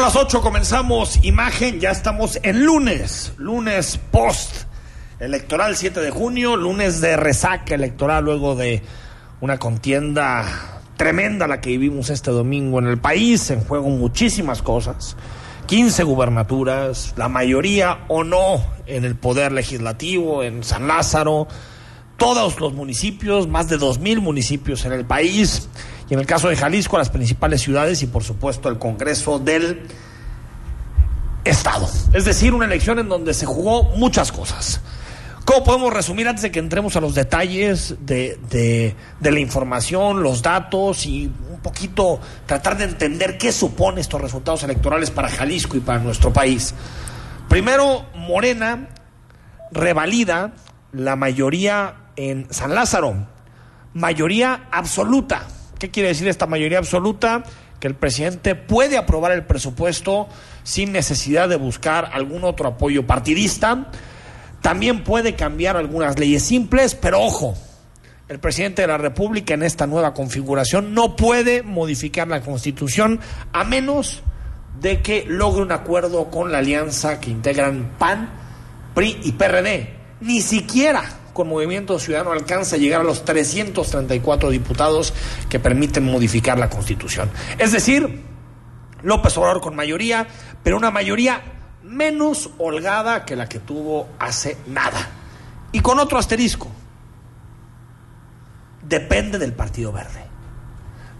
Son las 8, comenzamos imagen, ya estamos en lunes, lunes post electoral 7 de junio, lunes de resaca electoral luego de una contienda tremenda la que vivimos este domingo en el país, en juego muchísimas cosas, 15 gubernaturas, la mayoría o no en el poder legislativo, en San Lázaro, todos los municipios, más de 2.000 municipios en el país y en el caso de Jalisco, las principales ciudades y por supuesto el Congreso del Estado. Es decir, una elección en donde se jugó muchas cosas. ¿Cómo podemos resumir antes de que entremos a los detalles de, de, de, la información, los datos y un poquito tratar de entender qué supone estos resultados electorales para Jalisco y para nuestro país? Primero, Morena revalida la mayoría en San Lázaro, mayoría absoluta. ¿Qué quiere decir esta mayoría absoluta? Que el presidente puede aprobar el presupuesto sin necesidad de buscar algún otro apoyo partidista. También puede cambiar algunas leyes simples, pero ojo, el presidente de la República en esta nueva configuración no puede modificar la constitución a menos de que logre un acuerdo con la alianza que integran PAN, PRI y PRD. Ni siquiera con Movimiento Ciudadano alcanza a llegar a los 334 diputados que permiten modificar la Constitución. Es decir, López Obrador con mayoría, pero una mayoría menos holgada que la que tuvo hace nada. Y con otro asterisco, depende del Partido Verde.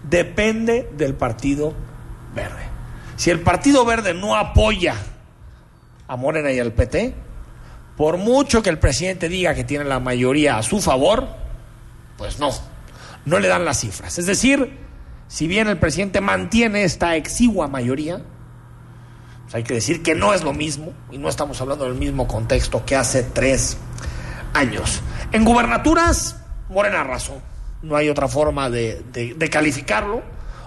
Depende del Partido Verde. Si el Partido Verde no apoya a Morena y al PT, por mucho que el presidente diga que tiene la mayoría a su favor, pues no, no le dan las cifras. Es decir, si bien el presidente mantiene esta exigua mayoría, pues hay que decir que no es lo mismo, y no estamos hablando del mismo contexto que hace tres años. En gubernaturas, Morena razón, no hay otra forma de calificarlo.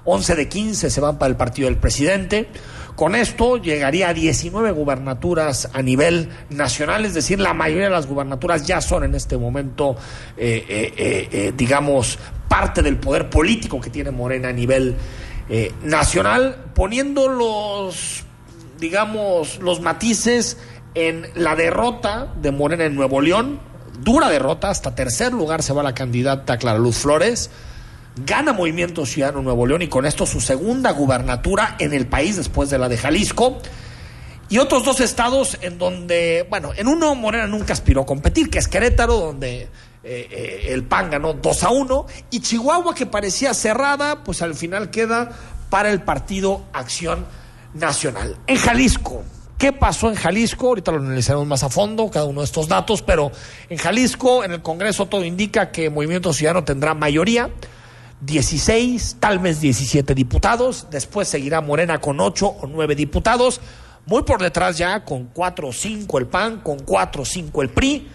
11 de 15 se van para el partido del presidente. Con esto llegaría a 19 gubernaturas a nivel nacional, es decir, la mayoría de las gubernaturas ya son en este momento, eh, eh, eh, digamos, parte del poder político que tiene Morena a nivel nacional, poniendo los, digamos, los matices en la derrota de Morena en Nuevo León, dura derrota, hasta tercer lugar se va la candidata Clara Luz Flores gana Movimiento Ciudadano Nuevo León y con esto su segunda gubernatura en el país después de la de Jalisco. Y otros dos estados en donde, bueno, en uno Morena nunca aspiró a competir, que es Querétaro, donde eh, eh, el PAN ganó 2 a 1, y Chihuahua, que parecía cerrada, pues al final queda para el partido Acción Nacional. En Jalisco, ¿Qué pasó en Jalisco? Ahorita lo analizaremos más a fondo, cada uno de estos datos, pero en Jalisco, en el Congreso, todo indica que Movimiento Ciudadano tendrá mayoría. 16, tal vez 17 diputados, después seguirá Morena con 8 o 9 diputados, muy por detrás ya con 4 o 5 el PAN, con 4 o 5 el PRI,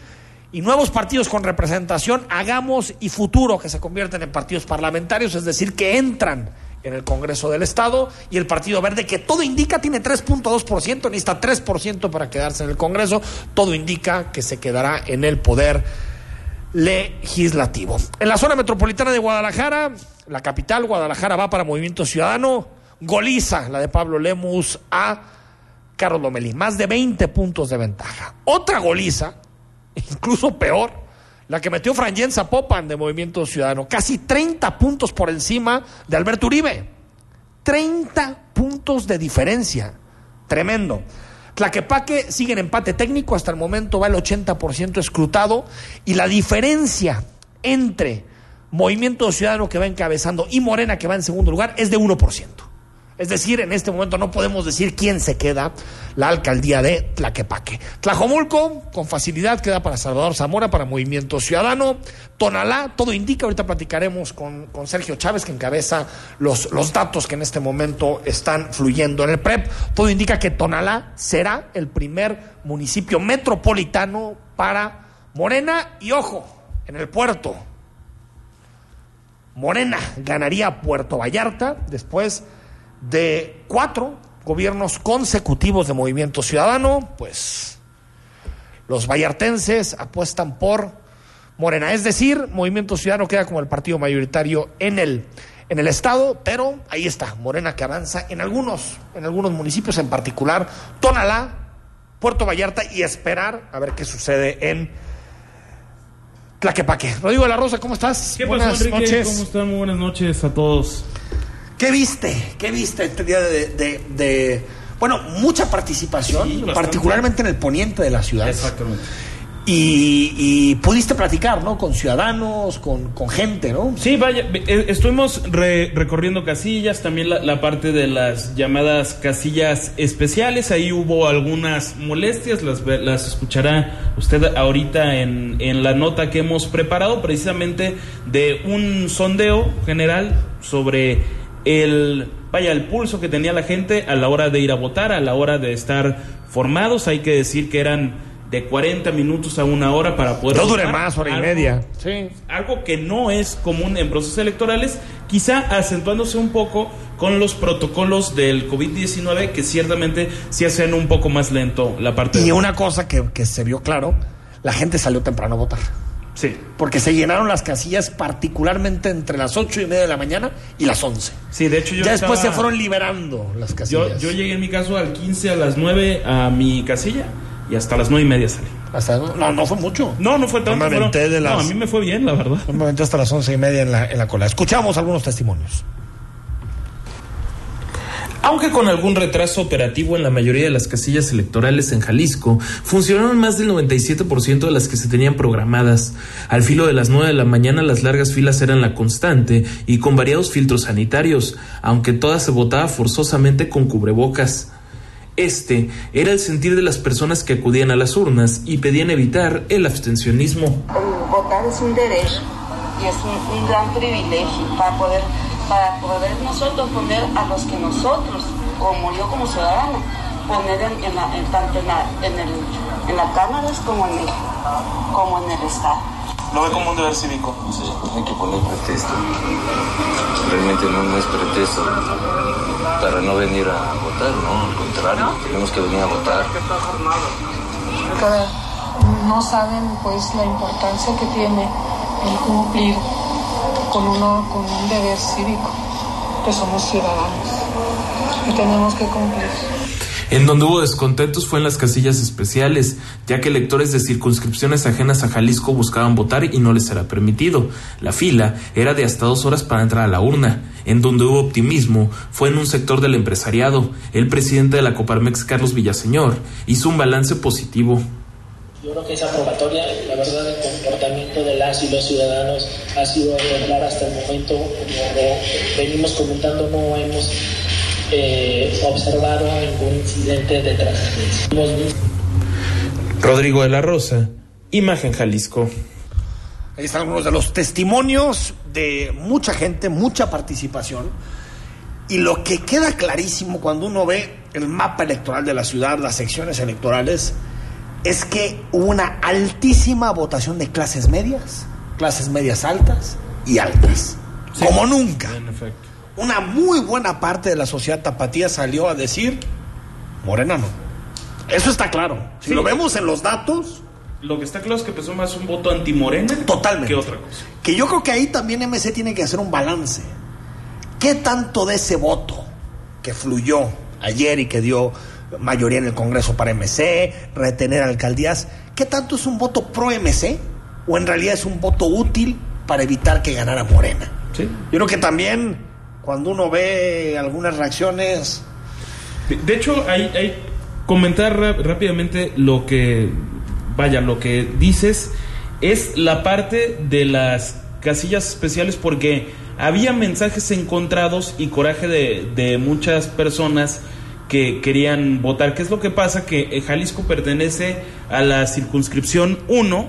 y nuevos partidos con representación, hagamos y futuro que se convierten en partidos parlamentarios, es decir, que entran en el Congreso del Estado, y el Partido Verde, que todo indica tiene 3.2%, necesita 3% para quedarse en el Congreso, todo indica que se quedará en el poder legislativo. En la zona metropolitana de Guadalajara, la capital, Guadalajara va para Movimiento Ciudadano, goliza la de Pablo Lemus a Carlos Lomelí, más de 20 puntos de ventaja. Otra goliza, incluso peor, la que metió Frangén Zapopan de Movimiento Ciudadano, casi 30 puntos por encima de Alberto Uribe. 30 puntos de diferencia. Tremendo. Tlaquepaque sigue en empate técnico, hasta el momento va el 80% escrutado y la diferencia entre Movimiento Ciudadano que va encabezando y Morena que va en segundo lugar es de 1%. Es decir, en este momento no podemos decir quién se queda la alcaldía de Tlaquepaque. Tlajomulco, con facilidad, queda para Salvador Zamora, para Movimiento Ciudadano. Tonalá, todo indica, ahorita platicaremos con, con Sergio Chávez, que encabeza los, los datos que en este momento están fluyendo en el PREP. Todo indica que Tonalá será el primer municipio metropolitano para Morena. Y ojo, en el puerto. Morena ganaría Puerto Vallarta después de cuatro gobiernos consecutivos de Movimiento Ciudadano, pues los vallartenses apuestan por Morena. Es decir, Movimiento Ciudadano queda como el partido mayoritario en el en el estado, pero ahí está, Morena que avanza en algunos, en algunos municipios en particular, Tonalá, Puerto Vallarta y esperar a ver qué sucede en Tlaquepaque. Rodrigo de la Rosa, ¿cómo estás? ¿Qué buenas pasó, noches. ¿Cómo están? Muy buenas noches a todos. ¿Qué viste? ¿Qué viste este día de, bueno, mucha participación, particularmente en el poniente de la ciudad? Exactamente. Y, pudiste platicar, ¿no? Con ciudadanos, con, gente, ¿no? Sí, vaya, eh, estuvimos recorriendo casillas, también la, parte de las llamadas casillas especiales, ahí hubo algunas molestias, las, las escuchará usted ahorita en, en la nota que hemos preparado, precisamente de un sondeo general sobre el, vaya, el pulso que tenía la gente a la hora de ir a votar, a la hora de estar formados, hay que decir que eran de 40 minutos a una hora para poder... No dure más, hora y media. Sí. Algo que no es común en procesos electorales, quizá acentuándose un poco con los protocolos del COVID-19 que ciertamente sí hacen un poco más lento la parte... Y una cosa que, que se vio claro, la gente salió temprano a votar. Sí. Porque se llenaron las casillas particularmente entre las ocho y media de la mañana y las 11. Sí, de hecho yo Ya después se fueron liberando las casillas. Yo, yo llegué en mi caso al 15 a las 9 a mi casilla y hasta las nueve y media salí. Hasta, no, no fue mucho. No, no fue tanto. No, de las, no, a mí me fue bien, la verdad. me aventé hasta las once y media en la, en la cola. Escuchamos algunos testimonios. Aunque con algún retraso operativo en la mayoría de las casillas electorales en Jalisco, funcionaron más del 97% de las que se tenían programadas. Al filo de las 9 de la mañana las largas filas eran la constante y con variados filtros sanitarios, aunque todas se votaba forzosamente con cubrebocas. Este era el sentir de las personas que acudían a las urnas y pedían evitar el abstencionismo. Votar es un derecho y es un, gran privilegio para poder, para poder nosotros poner a los que nosotros, como yo como ciudadana, poner en, la, tanto en la, en, el, en la Cámara como en el, como en el Estado. ¿Lo ve como un deber cívico? Sí, hay que poner pretexto. Realmente no, no es pretexto para no venir a votar, ¿no? Al contrario, tenemos que venir a votar. no saben pues la importancia que tiene el cumplir con, uno, con un deber cívico, que somos ciudadanos y tenemos que cumplir. En donde hubo descontentos fue en las casillas especiales, ya que electores de circunscripciones ajenas a Jalisco buscaban votar y no les era permitido. La fila era de hasta dos horas para entrar a la urna. En donde hubo optimismo fue en un sector del empresariado. El presidente de la Coparmex, Carlos Villaseñor, hizo un balance positivo. Yo creo que esa probatoria, la verdad, el comportamiento de las y los ciudadanos ha sido ejemplar hasta el momento. Como venimos comentando, no hemos eh, observado ningún incidente de transferencia. Rodrigo de la Rosa, Imagen Jalisco. Ahí están algunos de los testimonios de mucha gente, mucha participación. Y lo que queda clarísimo cuando uno ve el mapa electoral de la ciudad, las secciones electorales, es que hubo una altísima votación de clases medias, clases medias altas y altas. como nunca. En efecto una muy buena parte de la sociedad tapatía salió a decir, Morena no. Eso está claro. Si lo vemos en los datos... Lo que está claro es que empezó más un voto anti-morena Totalmente. que otra cosa. Que yo creo que ahí también MC tiene que hacer un balance. ¿Qué tanto de ese voto que fluyó ayer y que dio mayoría en el Congreso para MC, retener alcaldías, qué tanto es un voto pro MC o en realidad es un voto útil para evitar que ganara Morena? Sí. Yo creo que también cuando uno ve algunas reacciones. De, hecho, hay, hay comentar rápidamente lo que, vaya, lo que dices es la parte de las casillas especiales porque había mensajes encontrados y coraje de, de muchas personas que querían votar. ¿Qué es lo que pasa? Que Jalisco pertenece a la circunscripción 1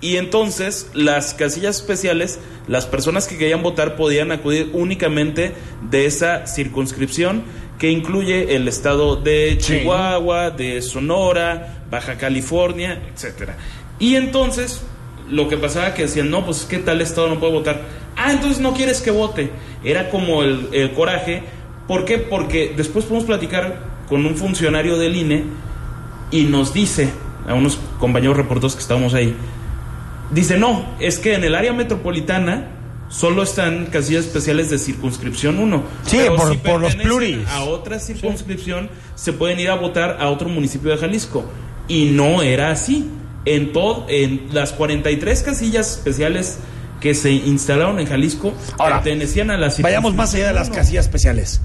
y entonces las casillas especiales, las personas que querían votar podían acudir únicamente de esa circunscripción que incluye el estado de Chihuahua, de Sonora, Baja California, etcétera. Y entonces lo que pasaba que decían, no, pues que tal estado no puede votar. Ah, entonces no quieres que vote. Era como el, el coraje. ¿Por qué? Porque después podemos platicar con un funcionario del INE y nos dice a unos compañeros reporteros que estábamos ahí, Dice, no, es que en el área metropolitana solo están casillas especiales de circunscripción 1. Sí, Pero por- si por los pluris. A otra circunscripción se pueden ir a votar a otro municipio de Jalisco. Y no era así. En, todo, en las 43 casillas especiales que se instalaron en Jalisco Ahora, pertenecían a la Vayamos más allá de las circunscripción casillas especiales.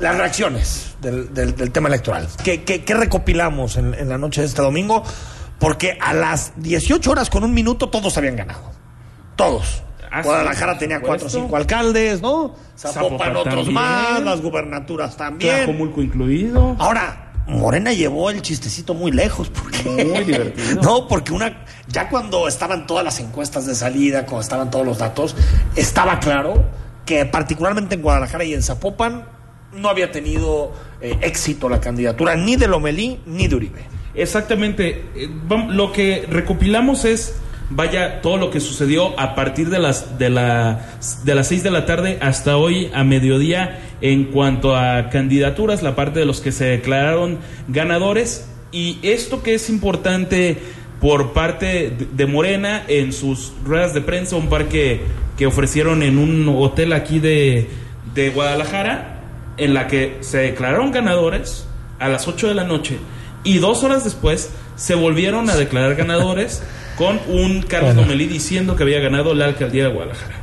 Las reacciones del, del- del tema electoral. ¿Qué, qué- qué recopilamos en, en la noche de este domingo? Porque a las 18 horas con un minuto todos habían ganado. Todos. Ah, Guadalajara sí, tenía cuatro o cinco alcaldes, ¿no? Zapopan Zapopan otros también. más, las gubernaturas también. Tlajomulco incluido. Ahora, Morena llevó el chistecito muy lejos. Porque, Muy divertido. no, porque una. Ya cuando estaban todas las encuestas de salida, cuando estaban todos los datos, estaba claro que, particularmente en Guadalajara y en Zapopan, no había tenido eh, éxito la candidatura ni de Lomelí ni de Uribe. Exactamente. Eh, Lo que recopilamos es, vaya, todo lo que sucedió a partir de las de la de las 6 de la tarde hasta hoy a mediodía en cuanto a candidaturas, la parte de los que se declararon ganadores y esto que es importante por parte de- de Morena en sus ruedas de prensa, un par que, que ofrecieron en un hotel aquí de, de Guadalajara, en la que se declararon ganadores a las 8 de la noche y dos horas después se volvieron a declarar ganadores con un Carlos Bueno. Lomelí diciendo que había ganado la alcaldía de Guadalajara.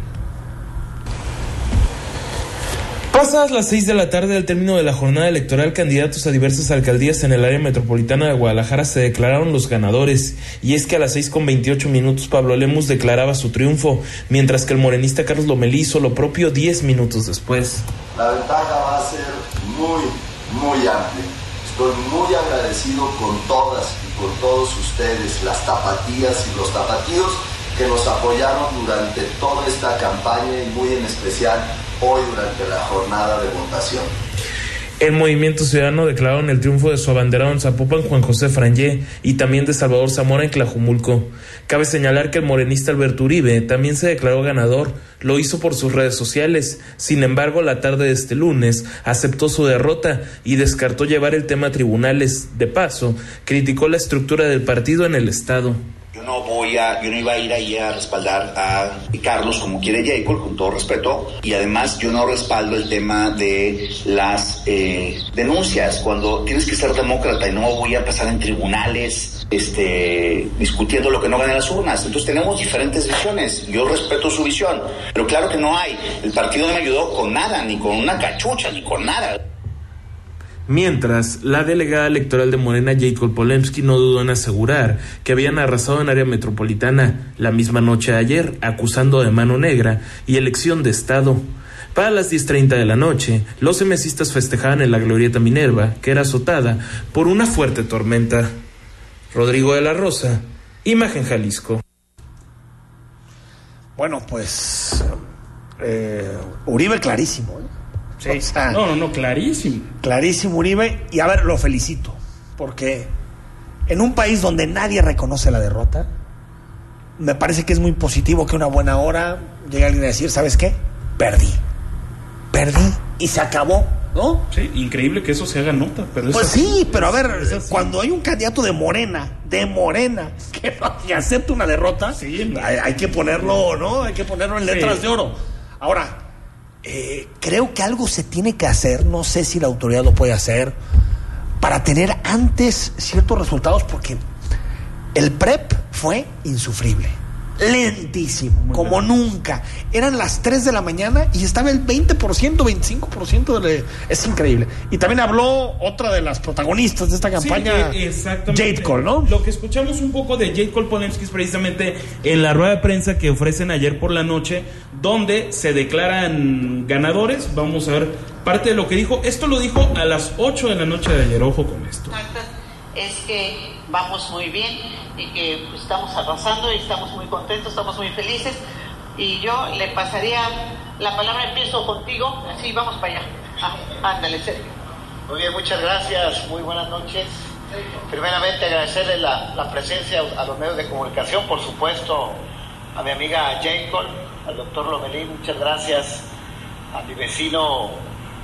Pasadas las 6 de la tarde al término de la jornada electoral, candidatos a diversas alcaldías en el área metropolitana de Guadalajara se declararon los ganadores. Y es que a las 6 con 28 minutos Pablo Lemus declaraba su triunfo, mientras que el morenista Carlos Lomelí hizo lo propio 10 minutos después. La ventaja va a ser muy, muy amplia. Estoy muy agradecido con todas y con todos ustedes, las tapatías y los tapatíos que nos apoyaron durante toda esta campaña y muy en especial hoy durante la jornada de votación. El Movimiento Ciudadano declararon el triunfo de su abanderado en Zapopan, Juan José Frangé, y también de Salvador Zamora en Tlajumulco. Cabe señalar que el morenista Alberto Uribe también se declaró ganador, lo hizo por sus redes sociales. Sin embargo, la tarde de este lunes aceptó su derrota y descartó llevar el tema a tribunales. De paso, criticó la estructura del partido en el Estado. Yo no voy a, yo no iba a ir ahí a respaldar a Carlos como quiere Jacob, con todo respeto, y además yo no respaldo el tema de las eh, denuncias. Cuando tienes que ser demócrata y no voy a pasar en tribunales, este, discutiendo lo que no gana en las urnas. Entonces tenemos diferentes visiones. Yo respeto su visión, pero claro que no hay. El partido no me ayudó con nada, ni con una cachucha, ni con nada. Mientras, la delegada electoral de Morena, Jacob Polemski, no dudó en asegurar que habían arrasado en área metropolitana la misma noche de ayer, acusando de mano negra y elección de Estado. Para las 10.30 de la noche, los emesistas festejaban en la glorieta Minerva, que era azotada por una fuerte tormenta. Rodrigo de la Rosa, Imagen Jalisco. Bueno, pues. eh, Uribe clarísimo. ¿eh? No, no, no, clarísimo. Clarísimo Uribe. Y a ver, lo felicito. Porque en un país donde nadie reconoce la derrota, me parece que es muy positivo que una buena hora llegue alguien a decir, ¿sabes qué? Perdí. Perdí. Y se acabó, ¿no? Sí, increíble que eso se haga nota, pero es Pues así. sí, pero a ver, cuando hay un candidato de Morena, de Morena, que, que acepta una derrota, Sí, hay, hay que ponerlo, ¿no? Hay que ponerlo en letras Sí. de oro. Ahora, eh, creo que algo se tiene que hacer, no sé si la autoridad lo puede hacer, para tener antes ciertos resultados, porque el PREP fue insufrible. Lentísimo, como nunca. Eran las 3 de la mañana y estaba el 20%, 25% de... Es increíble. Y también habló otra de las protagonistas de esta campaña, Sí, eh, exactamente. Jade Cole, ¿no? Lo que escuchamos un poco de Jade Cole Polemski es precisamente en la rueda de prensa que ofrecen ayer por la noche, donde se declaran ganadores. Vamos a ver parte de lo que dijo. Esto lo dijo a las 8 de la noche de ayer. Ojo con esto. es que vamos muy bien y que pues, estamos arrasando y estamos muy contentos, estamos muy felices. Y yo le pasaría la palabra, empiezo contigo, así vamos para allá. Ah, ándale, Sergio. Muy bien, muchas gracias, muy buenas noches. Primeramente agradecerle la, la presencia a los medios de comunicación, por supuesto a mi amiga Jacob, al doctor Lomelí, muchas gracias, a mi vecino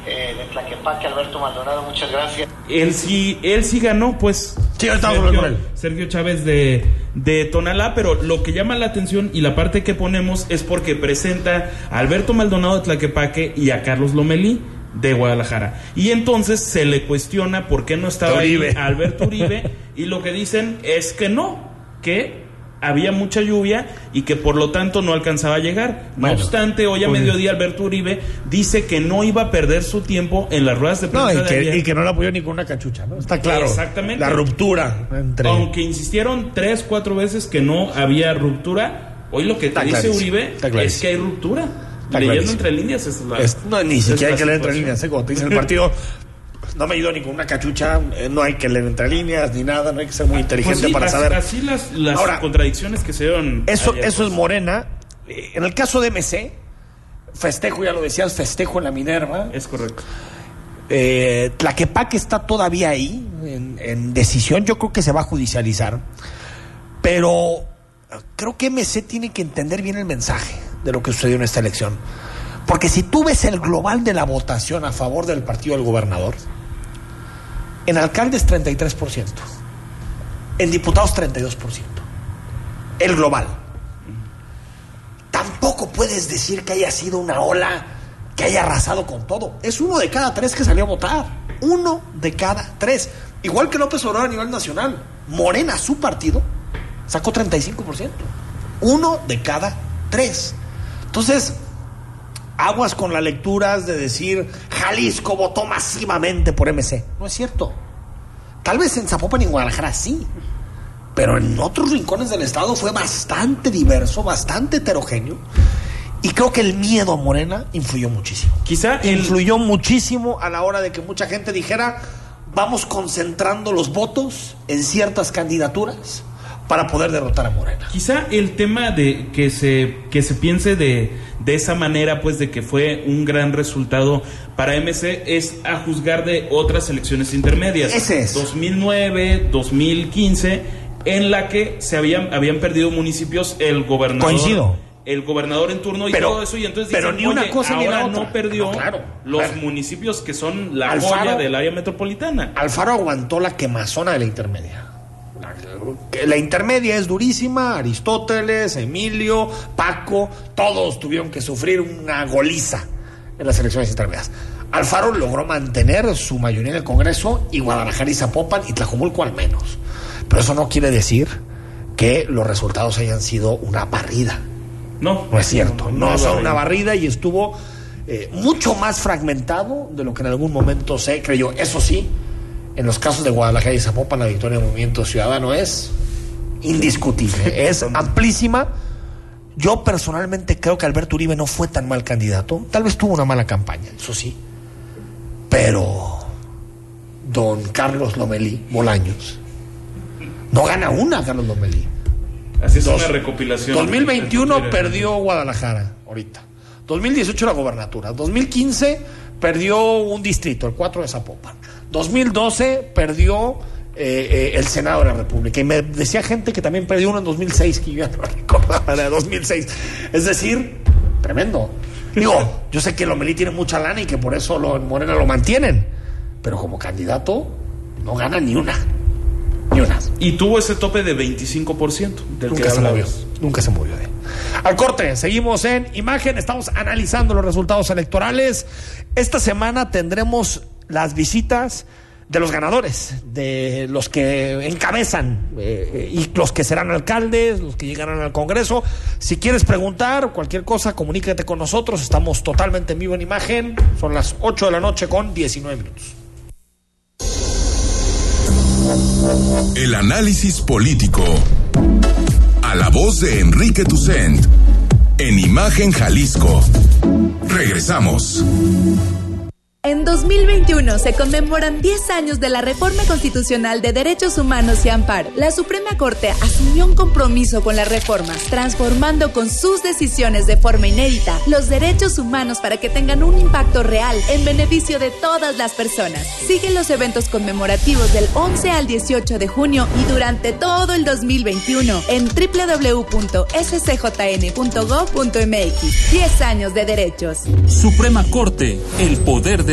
eh, de Tlaquepaque, Alberto Maldonado, muchas gracias. Él sí, él sí ganó, pues. Sí, Sergio. Sergio Chávez de, de Tonalá, pero lo que llama la atención y la parte que ponemos es porque presenta a Alberto Maldonado de Tlaquepaque y a Carlos Lomelí de Guadalajara. Y entonces se le cuestiona por qué no estaba ahí. Alberto Uribe y lo que dicen es que no, que había mucha lluvia y que por lo tanto no alcanzaba a llegar. No Bueno, obstante, hoy a pues- mediodía Alberto Uribe dice que no iba a perder su tiempo en las ruedas de No, prensa y de que, ayer. y que no la apoyó ni con una cachucha, ¿no? Está claro. Exactamente. La ruptura entre. Aunque insistieron tres, cuatro veces que no había ruptura, hoy lo que te dice Uribe es que hay ruptura. Está Leyendo entre líneas es la- Es- no, ni siquiera hay que leer entre líneas. ¿eh? Cuando te dicen el partido, no me ayudó ni con una cachucha, eh, no hay que leer entre líneas ni nada, no hay que ser muy inteligente Pues sí, para saber. así las, las Ahora, contradicciones que se dieron. Eso, ayer, eso pues. es Morena. Eh, En el caso de MC, festejo, ya lo decías, festejo en la Minerva. Es correcto. Eh, Tlaquepaque está todavía ahí en, en decisión. Yo creo que se va a judicializar. Pero eh, creo que MC tiene que entender bien el mensaje de lo que sucedió en esta elección. Porque si tú ves el global de la votación a favor del partido del gobernador, en alcaldes 33%, en diputados 32%, el global. Tampoco puedes decir que haya sido una ola que haya arrasado con todo. Es uno de cada tres que salió a votar. Uno de cada tres. Igual que López Obrador a nivel nacional. Morena, su partido, sacó 35%. Uno de cada tres. Entonces, aguas con las lecturas de decir Jalisco votó masivamente por MC. No es cierto. Tal vez en Zapopan y en Guadalajara sí. Pero en otros rincones del estado fue bastante diverso, bastante heterogéneo. Y creo que el miedo a Morena influyó muchísimo. Quizá el- influyó muchísimo a la hora de que mucha gente dijera, vamos concentrando los votos en ciertas candidaturas para poder derrotar a Morena. Quizá el tema de que se, que se piense de, de esa manera, pues de que fue un gran resultado para MC, es a juzgar de otras elecciones intermedias. Ese es. 2009, 2015, en la que se habían, habían perdido municipios el gobernador. Coincido. El gobernador en turno y Pero- todo eso, y entonces pero dicen, ni una "Oye, cosa ni la ahora otra". no perdió No, claro. los Claro. municipios que son la Alfaro- joya del área metropolitana. Alfaro aguantó la quemazona de la intermedia. La, intermedia es durísima, Aristóteles, Emilio, Paco, todos tuvieron que sufrir una goliza en las elecciones intermedias. Alfaro logró mantener su mayoría en el Congreso y Guadalajara y Zapopan y Tlajomulco al menos. Pero eso no quiere decir que los resultados hayan sido una barrida. No, No es cierto, no, hay son una barrida y estuvo eh, mucho más fragmentado de lo que en algún momento se creyó. Eso sí, en los casos de Guadalajara y Zapopan, la victoria del Movimiento Ciudadano es indiscutible, es amplísima. Yo personalmente creo que Alberto Uribe no fue tan mal candidato, tal vez tuvo una mala campaña, eso sí, pero don Carlos Lomelí Bolaños no gana una, Carlos Lomelí. Así es Dos. una recopilación. 2021 Mira, perdió Guadalajara, ahorita. 2018 la gobernatura. 2015 perdió un distrito, el 4 de Zapopan. 2012 perdió eh, eh, el Senado de la República. Y me decía gente que también perdió uno en 2006, que yo ya no recordaba la de 2006. Es decir, tremendo. Digo, yo sé que Lomelí tiene mucha lana y que por eso lo, en Morena lo mantienen. Pero como candidato no gana ni una. Ni una. Y tuvo ese tope de 25% del que Nunca se movió. Nunca se movió de. Al corte, seguimos en imagen, estamos analizando los resultados electorales. Esta semana tendremos las visitas de los ganadores, de los que encabezan eh, y los que serán alcaldes, los que llegarán al Congreso. Si quieres preguntar cualquier cosa, comunícate con nosotros. Estamos totalmente en vivo en imagen. Son las 8 de la noche con 19 minutos. El análisis político. A la voz de Enrique Tucent. En Imagen Jalisco. Regresamos. En 2021 se conmemoran 10 años de la Reforma Constitucional de Derechos Humanos y Amparo. La Suprema Corte asumió un compromiso con las reformas, transformando con sus decisiones de forma inédita los derechos humanos para que tengan un impacto real en beneficio de todas las personas. Sigue los eventos conmemorativos del 11 al 18 de junio y durante todo el 2021 en www.scjn.gov.mx. 10 años de derechos. Suprema Corte, el poder de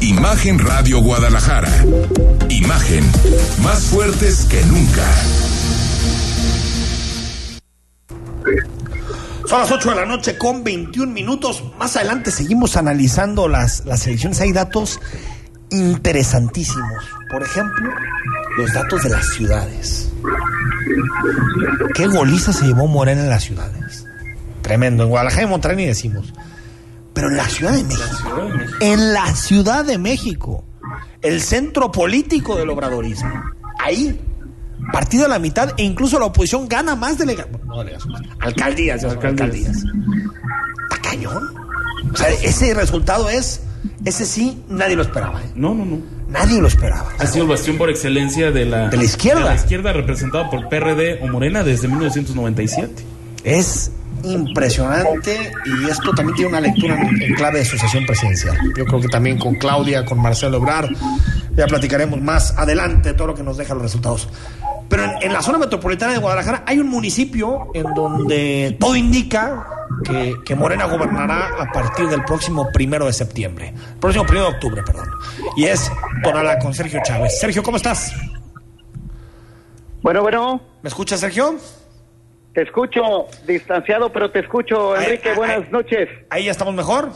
Imagen Radio Guadalajara. Imagen, más fuertes que nunca. Son las 8 de la noche con 21 minutos. Más adelante seguimos analizando las, las elecciones. Hay datos interesantísimos. Por ejemplo, los datos de las ciudades. ¿Qué goliza se llevó Morena en las ciudades? Tremendo. En Guadalajara y Monterrey decimos. Pero en la Ciudad de México. En la Ciudad de México. El centro político del obradorismo. Ahí. Partido a la mitad e incluso la oposición gana más delegaciones. No delegaciones. Alcaldías. son alcaldías. Está cañón. O sea, ese resultado es. Ese sí, nadie lo esperaba. ¿eh? No, no, no. Nadie lo esperaba. Ha sido el bastión por excelencia de la, De la izquierda. de la izquierda representada por PRD o Morena desde 1997. Es impresionante y esto también tiene una lectura en, clave de sucesión presidencial. Yo creo que también con Claudia, con Marcelo Obrar, ya platicaremos más adelante todo lo que nos deja los resultados. Pero en, en la zona metropolitana de Guadalajara hay un municipio en donde todo indica que, que Morena gobernará a partir del próximo primero de septiembre. Próximo primero de octubre, perdón. Y es Tonalá con Sergio Chávez. Sergio, ¿cómo estás? Bueno, bueno. ¿Me escuchas, Sergio? Te escucho distanciado, pero te escucho, Enrique. buenas noches. ¿Ahí ya estamos mejor?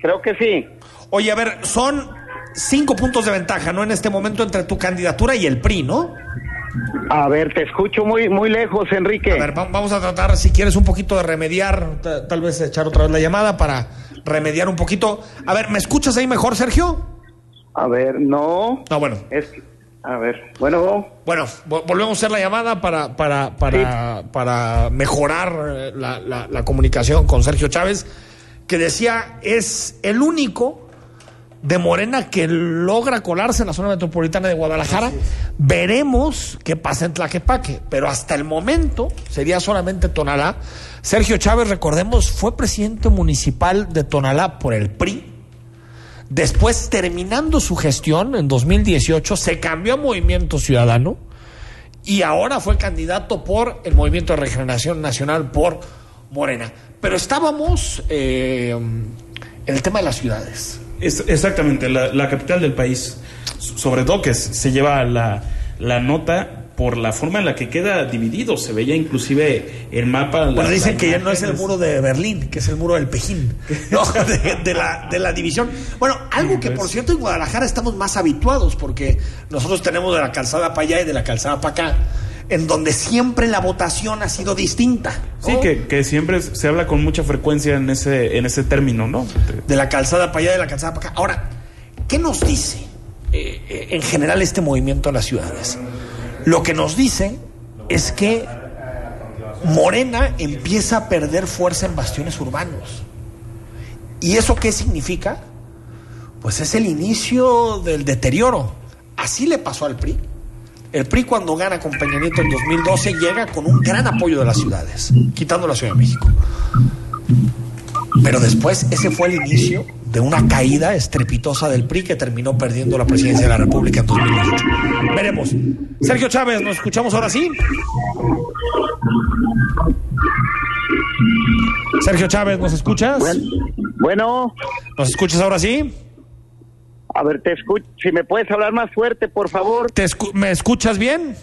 Creo que sí. Oye, a ver, son cinco puntos de ventaja, ¿no? En este momento entre tu candidatura y el PRI, ¿no? A ver, te escucho muy muy lejos, Enrique. A ver, va- vamos a tratar, si quieres, un poquito de remediar, ta- tal vez echar otra vez la llamada para remediar un poquito. A ver, ¿me escuchas ahí mejor, Sergio? A ver, no. No, bueno. Es a ver, bueno. Bueno, vo- volvemos a hacer la llamada para, para, para, para mejorar eh, la, la- la comunicación con Sergio Chávez, que decía es el único de Morena que logra colarse en la zona metropolitana de Guadalajara. Veremos qué pasa en Tlaquepaque, pero hasta el momento sería solamente Tonalá. Sergio Chávez, recordemos, fue presidente municipal de Tonalá por el PRI. Después, terminando su gestión en 2018, se cambió a Movimiento Ciudadano y ahora fue candidato por el Movimiento de Regeneración Nacional por Morena. Pero estábamos eh, en el tema de las ciudades. Es- exactamente, la, la capital del país. Sobre todo que se lleva la, la nota por la forma en la que queda dividido. Se veía inclusive el mapa. la- Bueno, dicen que ya no es el muro de Berlín, que es el muro del Pejín, ¿no? de, de la, de la división. Bueno, algo que por cierto en Guadalajara estamos más habituados, porque nosotros tenemos de la calzada para allá y de la calzada para acá, en donde siempre la votación ha sido distinta. Sí, que, que siempre se habla con mucha frecuencia en ese, en ese término, ¿no? De la calzada para allá, de la calzada para acá. Ahora, ¿qué nos dice eh, eh, en general este movimiento de las ciudades? Lo que nos dice es que Morena empieza a perder fuerza en bastiones urbanos. ¿Y eso qué significa? Pues es el inicio del deterioro. Así le pasó al PRI. El PRI cuando gana con Peña Nieto en 2012 llega con un gran apoyo de las ciudades, quitando la Ciudad de México. Pero después ese fue el inicio de una caída estrepitosa del PRI que terminó perdiendo la presidencia de la República en 2018. Veremos. Sergio Chávez, ¿nos escuchamos ahora sí? Sergio Chávez, ¿nos escuchas? Bueno. ¿Nos escuchas ahora sí? A ver, te escucho. Si me puedes hablar más fuerte, por favor. ¿Te escu- ¿Me escuchas bien?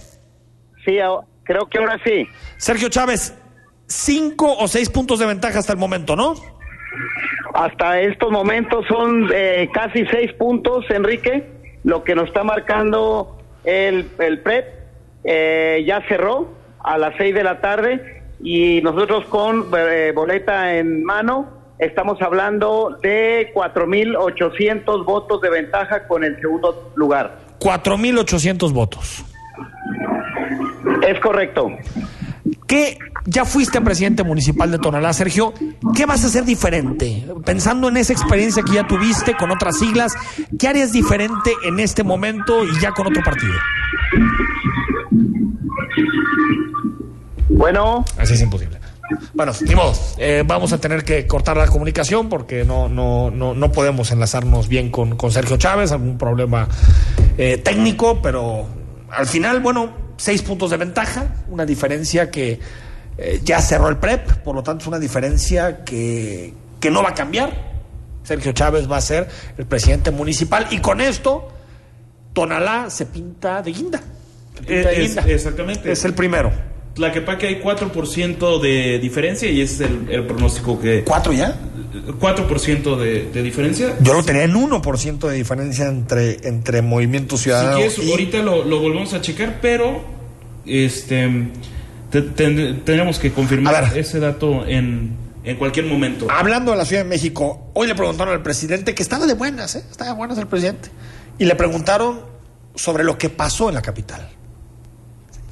Sí, creo que ahora sí. Sergio Chávez, cinco o seis puntos de ventaja hasta el momento, ¿no? Hasta estos momentos son eh, casi seis puntos, Enrique, lo que nos está marcando el, el PREP. eh, ya cerró a las seis de la tarde y nosotros con eh, boleta en mano estamos hablando de 4.800 votos de ventaja con el segundo lugar. 4.800 votos. Es correcto. ¿Qué? Ya fuiste presidente municipal de Tonalá, Sergio. ¿Qué vas a hacer diferente? Pensando en esa experiencia que ya tuviste con otras siglas, ¿qué harías diferente en este momento y ya con otro partido? Bueno. Así es imposible. Bueno, ni modo. Eh, vamos a tener que cortar la comunicación porque no, no, no, no podemos enlazarnos bien con, con Sergio Chávez, algún problema eh, técnico, pero al final, bueno, seis puntos de ventaja, una diferencia que eh, ya cerró el PREP, por lo tanto es una diferencia que, que no va a cambiar. Sergio Chávez va a ser el presidente municipal y con esto Tonalá se pinta de guinda. Pinta de Es- guinda. exactamente. Es el primero. Tlaquepaque hay 4% de diferencia y ese es el, el pronóstico que... ¿Cuatro ya? 4% de, de diferencia. Yo lo tenía en 1% de diferencia entre, entre Movimiento Si Ciudadano quieres, y... ahorita lo, lo volvemos a checar, pero este te- ten- tenemos que confirmar ese dato en, en cualquier momento. Hablando de la Ciudad de México, hoy le preguntaron al presidente que estaba de buenas, ¿eh? Estaba de buenas el presidente. Y le preguntaron sobre lo que pasó en la capital.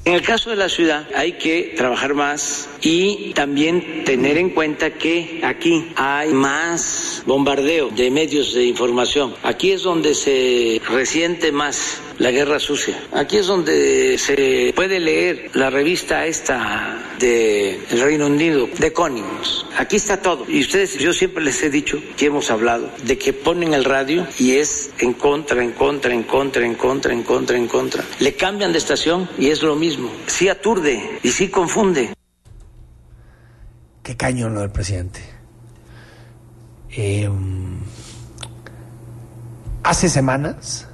En el caso de la ciudad hay que trabajar más y también tener en cuenta que aquí hay más bombardeo de medios de información. Aquí es donde se resiente más la guerra sucia. Aquí es donde se puede leer la revista esta de el Reino Unido, de Economist. Aquí está todo. Y ustedes, yo siempre les he dicho que hemos hablado de que ponen el radio y es en contra, en contra, en contra, en contra, en contra, en contra. Le cambian de estación y es lo mismo. Sí aturde y sí confunde. Qué cañón lo del presidente. Eh, hace semanas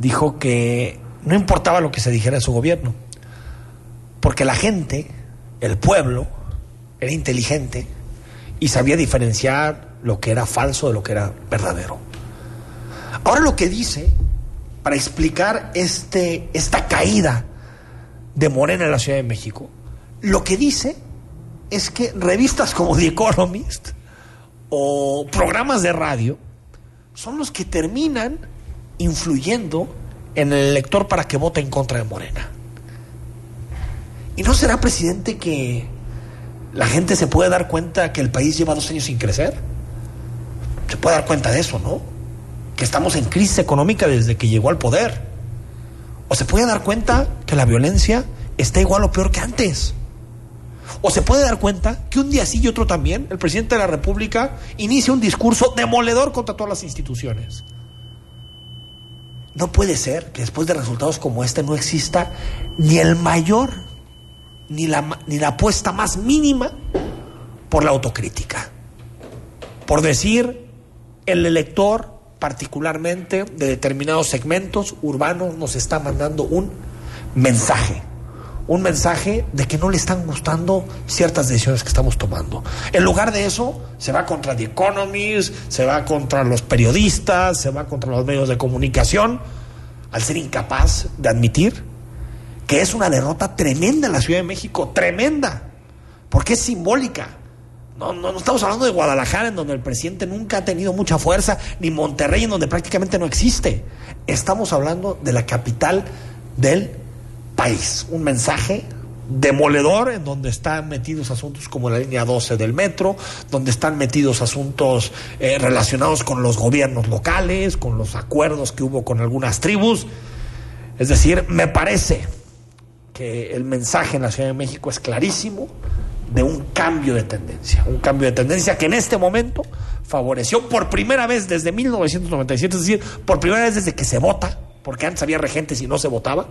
dijo que no importaba lo que se dijera de su gobierno, porque la gente, el pueblo, era inteligente y sabía diferenciar lo que era falso de lo que era verdadero. Ahora lo que dice, para explicar este, esta caída de Morena en la Ciudad de México, lo que dice es que revistas como The Economist o programas de radio son los que terminan influyendo en el elector para que vote en contra de Morena. ¿Y no será, presidente, que la gente se puede dar cuenta que el país lleva dos años sin crecer? Se puede dar cuenta de eso, ¿no? Que estamos en crisis económica desde que llegó al poder. O se puede dar cuenta que la violencia está igual o peor que antes. O se puede dar cuenta que un día sí y otro también, el presidente de la República inicia un discurso demoledor contra todas las instituciones. No puede ser que después de resultados como este no exista ni el mayor, ni la, ni la apuesta más mínima por la autocrítica. Por decir, el elector, particularmente de determinados segmentos urbanos, nos está mandando un mensaje un mensaje de que no le están gustando ciertas decisiones que estamos tomando. En lugar de eso, se va contra The Economist, se va contra los periodistas, se va contra los medios de comunicación, al ser incapaz de admitir que es una derrota tremenda en la Ciudad de México, tremenda, porque es simbólica. No, no, no estamos hablando de Guadalajara, en donde el presidente nunca ha tenido mucha fuerza, ni Monterrey, en donde prácticamente no existe. Estamos hablando de la capital del país. Un mensaje demoledor en donde están metidos asuntos como la línea 12 del metro, donde están metidos asuntos eh, relacionados con los gobiernos locales, con los acuerdos que hubo con algunas tribus. Es decir, me parece que el mensaje en la Ciudad de México es clarísimo de un cambio de tendencia, un cambio de tendencia que en este momento favoreció por primera vez desde 1997, es decir, por primera vez desde que se vota, porque antes había regentes y no se votaba,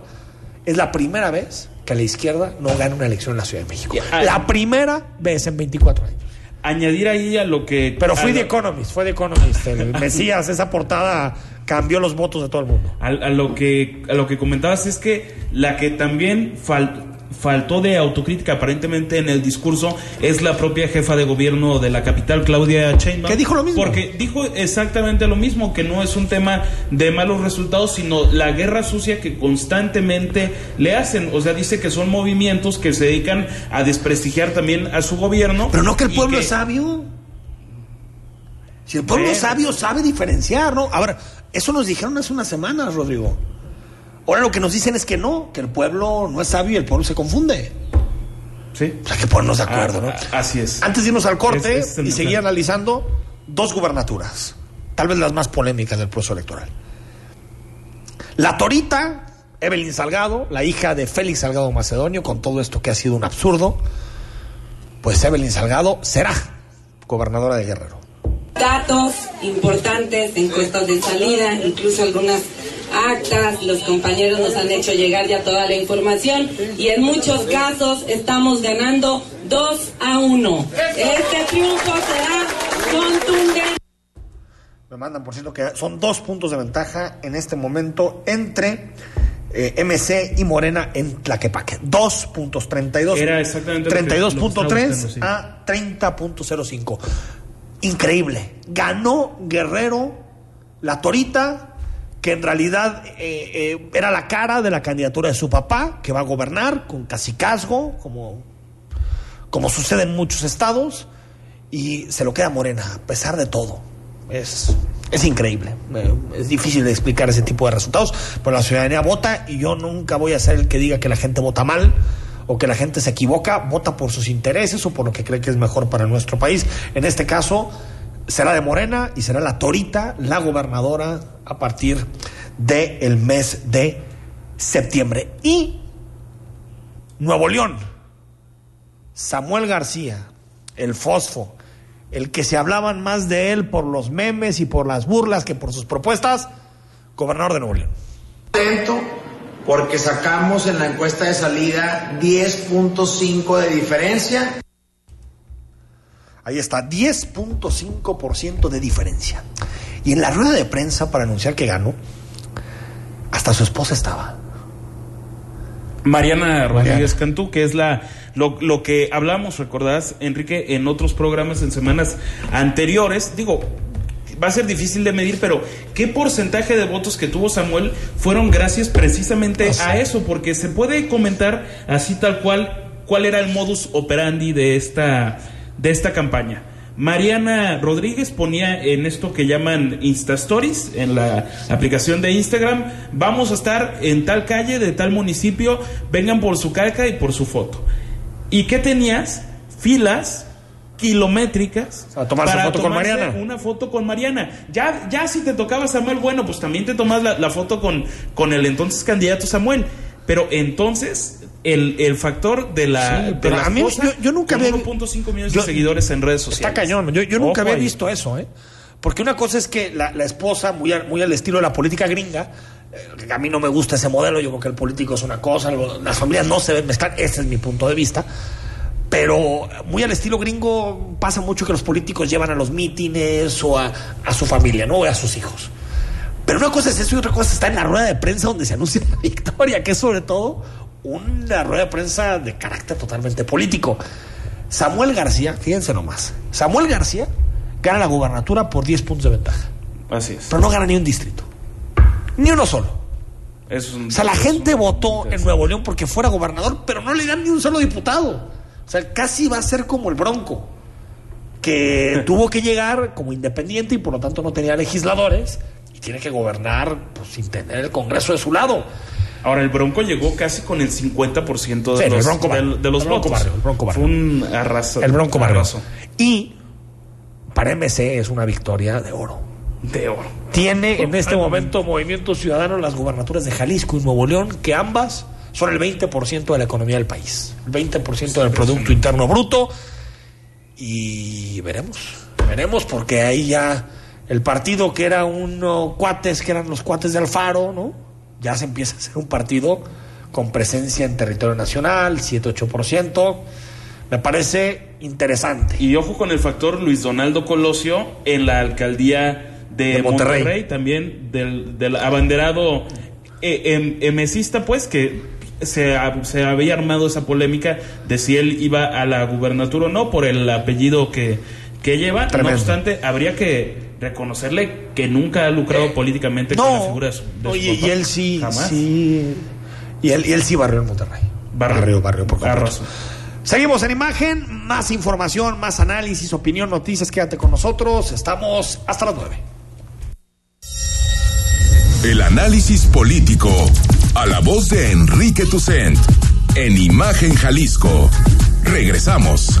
es la primera vez que la izquierda no gana una elección en la Ciudad de México. La primera vez en 24 años. Añadir ahí a lo que... Pero fui de Economist, fue de Economist. El Mesías, esa portada cambió los votos de todo el mundo. A, a, lo que a lo que comentabas es que la que también fal, faltó de autocrítica aparentemente en el discurso es la propia jefa de gobierno de la capital Claudia Sheinbaum. Que dijo lo mismo. Porque dijo exactamente lo mismo que no es un tema de malos resultados sino la guerra sucia que constantemente le hacen. O sea dice que son movimientos que se dedican a desprestigiar también a su gobierno pero no que el pueblo que, es sabio. Si el pueblo bueno. sabio sabe diferenciar no ahora eso nos dijeron hace unas semanas Rodrigo Ahora lo que nos dicen es que no, que el pueblo no es sabio y el pueblo se confunde. Sí. O sea, hay que ponernos de acuerdo, ah, ¿no? Así es. Antes de irnos al corte es, es y seguir analizando dos gubernaturas, tal vez las más polémicas del proceso electoral. La Torita, Evelyn Salgado, la hija de Félix Salgado Macedonio, con todo esto que ha sido un absurdo, pues Evelyn Salgado será gobernadora de Guerrero. Datos importantes, encuestas de salida, incluso algunas actas, los compañeros nos han hecho llegar ya toda la información y en muchos casos estamos ganando 2 a 1. Este triunfo será contundente. Me mandan, por cierto, que son dos puntos de ventaja en este momento entre eh, MC y Morena en Tlaquepaque. Dos puntos, 32. Era exactamente 32.3 sí. a 30.05. Increíble. Ganó Guerrero, la Torita, que en realidad eh, eh, era la cara de la candidatura de su papá, que va a gobernar con casicazgo, como, como sucede en muchos estados, y se lo queda Morena, a pesar de todo. Es, es increíble. Eh, es difícil de explicar ese tipo de resultados, pero la ciudadanía vota y yo nunca voy a ser el que diga que la gente vota mal o que la gente se equivoca, vota por sus intereses o por lo que cree que es mejor para nuestro país. En este caso, será de Morena y será la Torita, la gobernadora, a partir del el mes de septiembre. Y Nuevo León, Samuel García, el Fosfo, el que se hablaban más de él por los memes y por las burlas que por sus propuestas, gobernador de Nuevo León. Atento porque sacamos en la encuesta de salida 10.5 de diferencia. Ahí está, 10.5% de diferencia. Y en la rueda de prensa para anunciar que ganó, hasta su esposa estaba. Mariana Rodríguez Cantú, que es la lo, lo que hablamos, recordarás, Enrique, en otros programas en semanas anteriores. Digo, va a ser difícil de medir, pero ¿qué porcentaje de votos que tuvo Samuel fueron gracias precisamente a eso? Porque se puede comentar así tal cual cuál era el modus operandi de esta, de esta campaña. Mariana Rodríguez ponía en esto que llaman Insta Stories, en la aplicación de Instagram, vamos a estar en tal calle de tal municipio, vengan por su calca y por su foto. ¿Y qué tenías? Filas kilométricas A tomarse foto con Mariana. una foto con Mariana. Ya, ya si te tocaba Samuel, bueno, pues también te tomas la, la foto con, con el entonces candidato Samuel. Pero entonces, el, el factor de la. Sí, de la a mí- esposa, yo- yo nunca había- 1.5 millones yo- de seguidores en redes sociales. Está cañón. Yo, yo nunca Ojo había ahí. visto eso, ¿eh? Porque una cosa es que la, la esposa, muy, al- muy al estilo de la política gringa, eh, a mí no me gusta ese modelo, yo creo que el político es una cosa, las familias no se deben mezclar, ese es mi punto de vista. Pero muy al estilo gringo pasa mucho que los políticos llevan a los mítines o a, a su familia, ¿no? O a sus hijos. Pero una cosa es eso y otra cosa está en la rueda de prensa donde se anuncia la victoria, que es sobre todo una rueda de prensa de carácter totalmente político. Samuel García, fíjense nomás, Samuel García gana la gubernatura por 10 puntos de ventaja, Así es. pero no gana ni un distrito, ni uno solo. Eso es un- O sea, la es gente un- votó en Nuevo León porque fuera gobernador, pero no le dan ni un solo diputado. O sea, casi va a ser como el Bronco. que tuvo que llegar como independiente y por lo tanto no tenía legisladores y tiene que gobernar pues, sin tener el Congreso de su lado. Ahora, el Bronco llegó casi con el 50% de Sí, los, Bronco de, de los el Bronco. Barrio, el Bronco Barrio. Fue un arraso. El Bronco Barrio. arraso. Y para MC es una victoria de oro. De oro. Tiene en este momento Movimiento Ciudadano las gubernaturas de Jalisco y Nuevo León, que ambas son el 20% de la economía del país, el 20% del Producto Interno Bruto. Y veremos, veremos, porque ahí ya el partido que era unos cuates, que eran los cuates de Alfaro, ¿no? Ya se empieza a ser un partido con presencia en territorio nacional, 7-8%. Me parece interesante. Y ojo con el factor Luis Donaldo Colosio en la alcaldía de, De Monterrey. Monterrey. también del, del abanderado eh, em- emesista, pues, que se, se había armado esa polémica de si él iba a la gubernatura o no por el apellido que, que lleva. Tremendo. No obstante, habría que reconocerle que nunca ha lucrado políticamente con la figura de su, de su Oye, papá. y él sí, Jamás. sí. Y él, y él sí barrió en Monterrey. Barrio, barrio, por completo. Seguimos en imagen, más información, más análisis, opinión, noticias. Quédate con nosotros. Estamos hasta las 9. El análisis político a la voz de Enrique Tucent en Imagen Jalisco. Regresamos.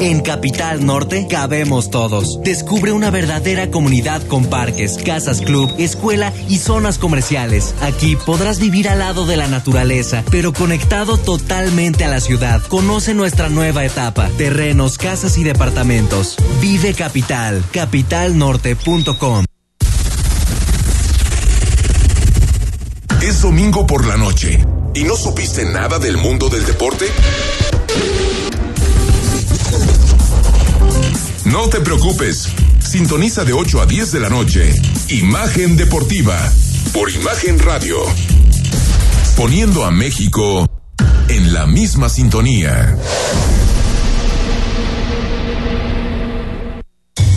En Capital Norte cabemos todos. Descubre una verdadera comunidad con parques, casas club, escuela y zonas comerciales. Aquí podrás vivir al lado de la naturaleza, pero conectado totalmente a la ciudad. Conoce nuestra nueva etapa. Terrenos, casas y departamentos. Vive Capital. Capitalnorte.com. Es domingo por la noche y no supiste nada del mundo del deporte. No te preocupes. Sintoniza de 8 a 10 de la noche. Imagen Deportiva. Por Imagen Radio. Poniendo a México en la misma sintonía.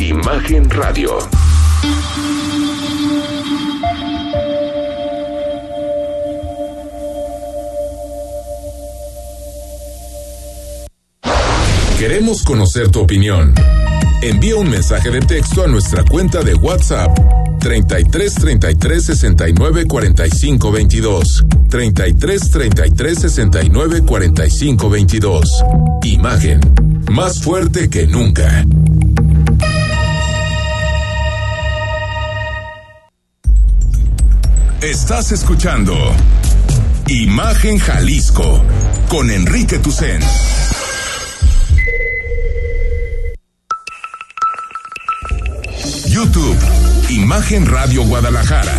Imagen Radio. Queremos conocer tu opinión. Envía un mensaje de texto a nuestra cuenta de WhatsApp 33 33 69 45 22 33 33 69 45 22 Imagen más fuerte que nunca. Estás escuchando Imagen Jalisco con Enrique Tucen. YouTube, Imagen Radio Guadalajara.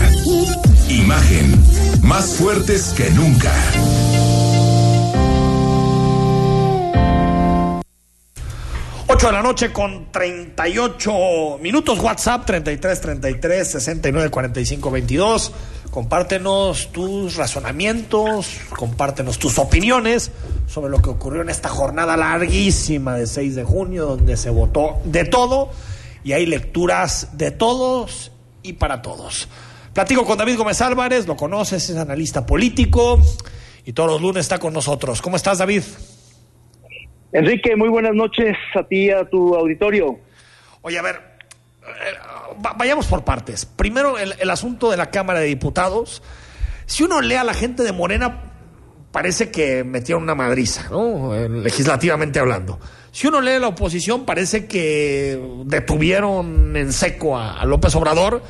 Imagen, más fuertes que nunca. De la noche con 38 minutos. WhatsApp 33 33 69 45 22. Compártenos tus razonamientos, compártenos tus opiniones sobre lo que ocurrió en esta jornada larguísima de 6 de junio, donde se votó de todo y hay lecturas de todos y para todos. Platico con David Gómez Álvarez, lo conoces, es analista político y todos los lunes está con nosotros. ¿Cómo estás, David? Enrique, muy buenas noches a ti y a tu auditorio. Oye, a ver, vayamos por partes. Primero, el, asunto de la Cámara de Diputados. Si uno lee a la gente de Morena, parece que metieron una madriza, ¿no? Legislativamente hablando. Si uno lee a la oposición, parece que detuvieron en seco a, López Obrador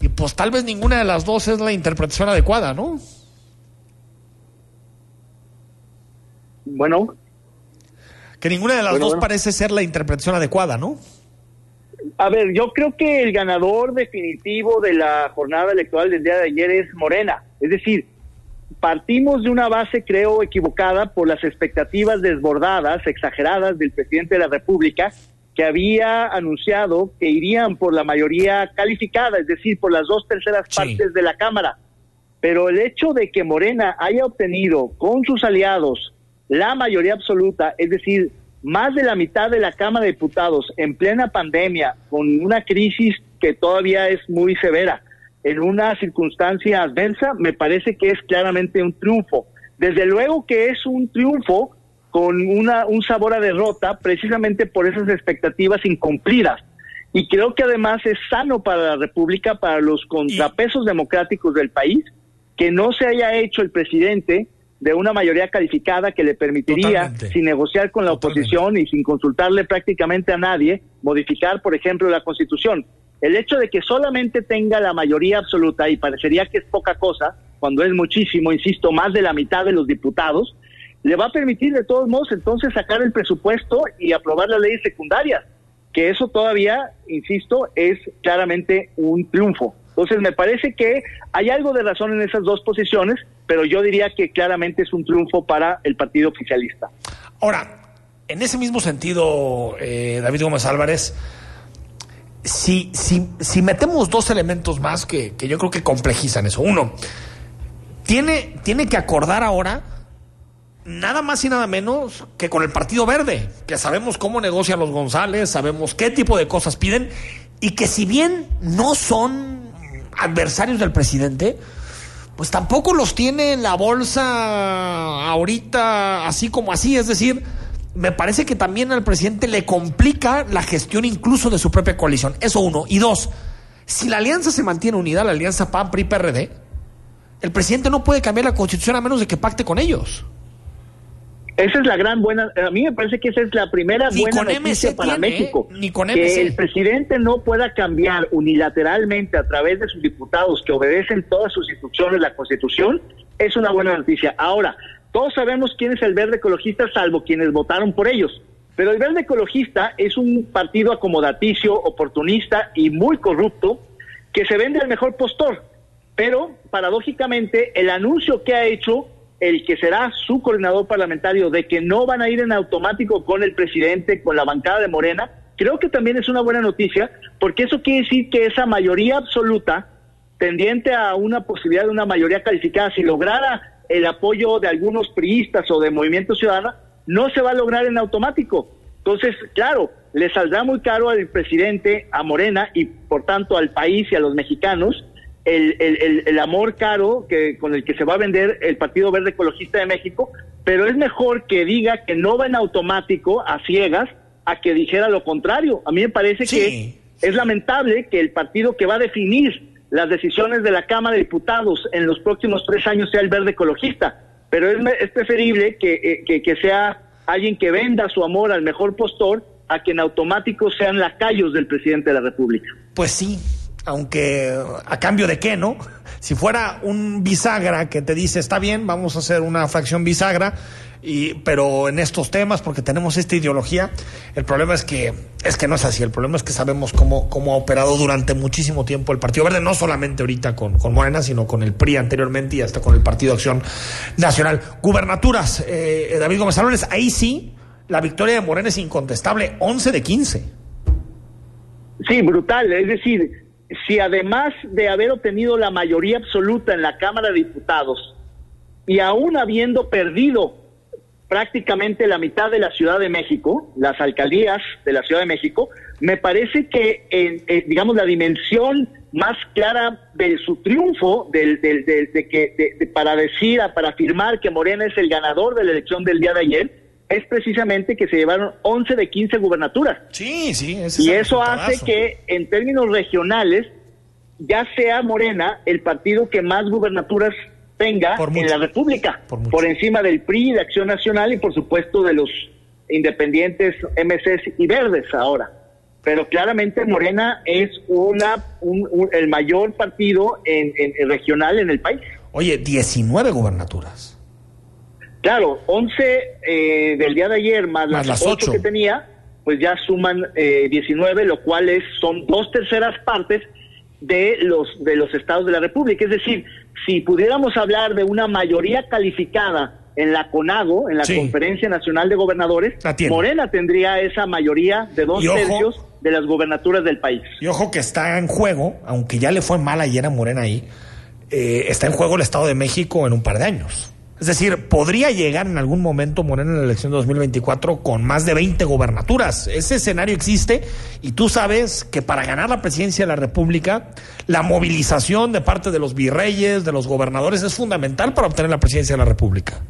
y pues tal vez ninguna de las dos es la interpretación adecuada, ¿no? Bueno. Que ninguna de las dos parece ser la interpretación adecuada, ¿no? A ver, yo creo que el ganador definitivo de la jornada electoral del día de ayer es Morena. Es decir, partimos de una base, creo, equivocada por las expectativas desbordadas, exageradas del presidente de la República, que había anunciado que irían por la mayoría calificada, es decir, por las dos terceras partes de la Cámara. Pero el hecho de que Morena haya obtenido con sus aliados la mayoría absoluta, es decir, más de la mitad de la Cámara de Diputados en plena pandemia, con una crisis que todavía es muy severa, en una circunstancia adversa, me parece que es claramente un triunfo. Desde luego que es un triunfo con una, un sabor a derrota precisamente por esas expectativas incumplidas. Y creo que además es sano para la República, para los contrapesos democráticos del país, que no se haya hecho el presidente de una mayoría calificada que le permitiría, Totalmente. sin negociar con la oposición y sin consultarle prácticamente a nadie, modificar, por ejemplo, la Constitución. El hecho de que solamente tenga la mayoría absoluta, y parecería que es poca cosa, cuando es muchísimo, insisto, más de la mitad de los diputados, le va a permitir de todos modos entonces sacar el presupuesto y aprobar las leyes secundarias, que eso todavía, insisto, es claramente un triunfo. Entonces me parece que hay algo de razón en esas dos posiciones, pero yo diría que claramente es un triunfo para el partido oficialista. Ahora, en ese mismo sentido, eh, David Gómez Álvarez, si, si, si metemos dos elementos más que, que yo creo que complejizan eso. Uno, tiene, tiene que acordar ahora nada más y nada menos que con el Partido Verde, que sabemos cómo negocian los González, sabemos qué tipo de cosas piden, y que si bien no son adversarios del presidente, pues tampoco los tiene en la bolsa ahorita así como así, es decir, me parece que también al presidente le complica la gestión incluso de su propia coalición. Eso uno. Y dos, si la alianza se mantiene unida, la alianza PAN, PRI, PRD, el presidente no puede cambiar la constitución a menos de que pacte con ellos. Esa es la gran buena, a mí me parece que esa es la primera Ni buena noticia MC para tiene, México. ¿eh? Ni con que MC. el presidente no pueda cambiar unilateralmente a través de sus diputados que obedecen todas sus instrucciones la Constitución es una buena noticia. Ahora, todos sabemos quién es el verde ecologista salvo quienes votaron por ellos. Pero el verde ecologista es un partido acomodaticio, oportunista y muy corrupto que se vende al mejor postor. Pero, paradójicamente, el anuncio que ha hecho el que será su coordinador parlamentario de que no van a ir en automático con el presidente, con la bancada de Morena, creo que también es una buena noticia, porque eso quiere decir que esa mayoría absoluta, tendiente a una posibilidad de una mayoría calificada, si lograra el apoyo de algunos priistas o de Movimiento Ciudadano, no se va a lograr en automático. Entonces, claro, le saldrá muy caro al presidente, a Morena y por tanto al país y a los mexicanos el, el, el, amor caro que con el que se va a vender el Partido Verde Ecologista de México, pero es mejor que diga que no va en automático a ciegas a que dijera lo contrario. A mí me parece que es lamentable que el partido que va a definir las decisiones de la Cámara de Diputados en los próximos tres años sea el Verde Ecologista, pero es, es preferible que, eh, que, que sea alguien que venda su amor al mejor postor a que en automático sean lacayos del presidente de la República. Pues sí, aunque a cambio de qué, ¿no? Si fuera un bisagra que te dice, está bien, vamos a hacer una fracción bisagra, y, pero en estos temas, porque tenemos esta ideología, el problema es que, es que no es así, el problema es que sabemos cómo, cómo ha operado durante muchísimo tiempo el Partido Verde, no solamente ahorita con, con Morena, sino con el PRI anteriormente y hasta con el Partido Acción Nacional. Gubernaturas, eh, David Gómez Álvarez, ahí sí, la victoria de Morena es incontestable, 11 de 15. Sí, brutal. Es decir, si además de haber obtenido la mayoría absoluta en la Cámara de Diputados y aún habiendo perdido prácticamente la mitad de la Ciudad de México, las alcaldías de la Ciudad de México, me parece que, en- en, digamos, la dimensión más clara de su triunfo, del, del- del- de que, de- para decir, para afirmar que Morena es el ganador de la elección del día de ayer, es precisamente que se llevaron 11 de 15 gubernaturas. Sí, sí. y eso hace que en términos regionales ya sea Morena el partido que más gubernaturas tenga en la República, por, encima del PRI, de Acción Nacional y por supuesto de los independientes MCs y Verdes ahora. Pero claramente Morena es una un- un- el mayor partido en, en- en regional en el país. Oye, 19 gubernaturas. Claro, 11 eh, del día de ayer más, Más las las 8 ocho. que tenía, pues ya suman eh, 19, lo cual es, son dos terceras partes de los, de los estados de la República. Es decir, si pudiéramos hablar de una mayoría calificada en la CONAGO, en la Sí. Conferencia Nacional de Gobernadores. Morena tendría esa mayoría de dos ojo- tercios de las gobernaturas del país. Y ojo que está en juego, aunque ya le fue mal ayer a Morena ahí, eh, está en juego el Estado de México en un par de años. Es decir, podría llegar en algún momento Morena en la elección de 2024 con más de 20 gobernaturas. Ese escenario existe y tú sabes que para ganar la presidencia de la República, la movilización de parte de los virreyes, de los gobernadores, es fundamental para obtener la presidencia de la República.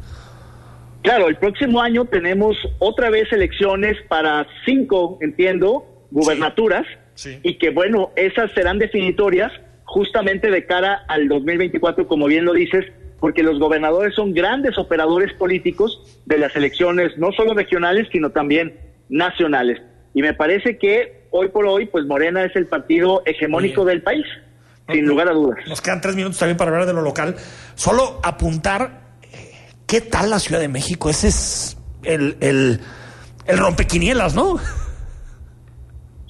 Claro, el próximo año tenemos otra vez elecciones para cinco, entiendo, gubernaturas, y que bueno, esas serán definitorias justamente de cara al 2024, como bien lo dices, porque los gobernadores son grandes operadores políticos de las elecciones, no solo regionales, sino también nacionales. Y me parece que hoy por hoy, pues Morena es el partido hegemónico del país, sin lugar a dudas. Nos quedan tres minutos también para hablar de lo local. Solo apuntar eh, qué tal la Ciudad de México. Ese es el, el, el rompequinielas, ¿no?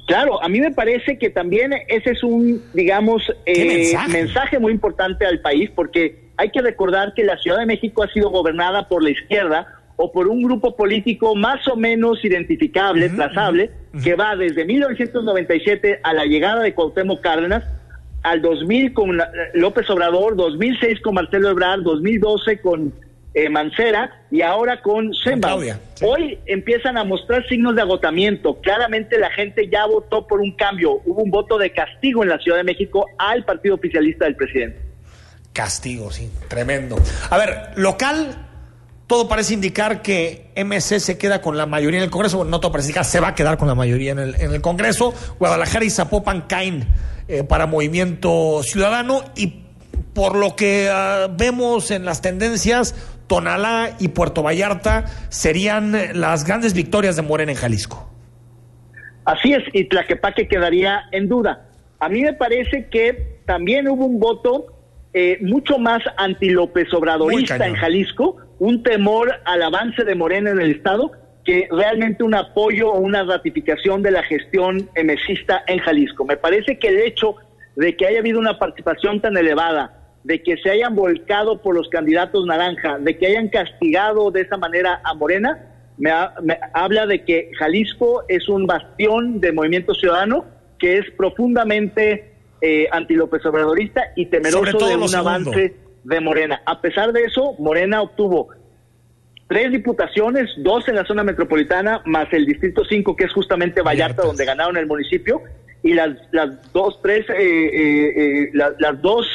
Claro, a mí me parece que también ese es un, digamos, ¿Qué eh, mensaje? mensaje? muy importante al país, porque hay que recordar que la Ciudad de México ha sido gobernada por la izquierda o por un grupo político más o menos identificable, trazable, que va desde 1997 a la llegada de Cuauhtémoc Cárdenas, al 2000 con la- López Obrador, 2006 con Marcelo Ebrard, 2012 con eh, Mancera y ahora con. Claudia, Hoy empiezan a mostrar signos de agotamiento. Claramente la gente ya votó por un cambio. Hubo un voto de castigo en la Ciudad de México al partido oficialista del presidente. Castigo, sí, tremendo. A ver, local, todo parece indicar que MC se queda con la mayoría en el Congreso. Bueno, no todo parece indicar, se va a quedar con la mayoría en el, en el Congreso. Guadalajara y Zapopan caen eh, para Movimiento Ciudadano y por lo que ah, vemos en las tendencias, Tonalá y Puerto Vallarta serían las grandes victorias de Morena en Jalisco. Así es, y Tlaquepaque quedaría en duda. A mí me parece que también hubo un voto eh, mucho más anti-López Obradorista en Jalisco, un temor al avance de Morena en el Estado, que realmente un apoyo o una ratificación de la gestión emesista en Jalisco. Me parece que el hecho de que haya habido una participación tan elevada, de que se hayan volcado por los candidatos naranja, de que hayan castigado de esa manera a Morena, me, ha- me habla de que Jalisco es un bastión de movimiento ciudadano que es profundamente eh, anti-López Obradorista y temeroso de un avance de Morena. A pesar de eso, Morena obtuvo tres diputaciones, dos en la zona metropolitana, más el distrito 5, que es justamente Vallarta, donde ganaron el municipio, y las, las dos, tres, eh, eh, eh, la- las dos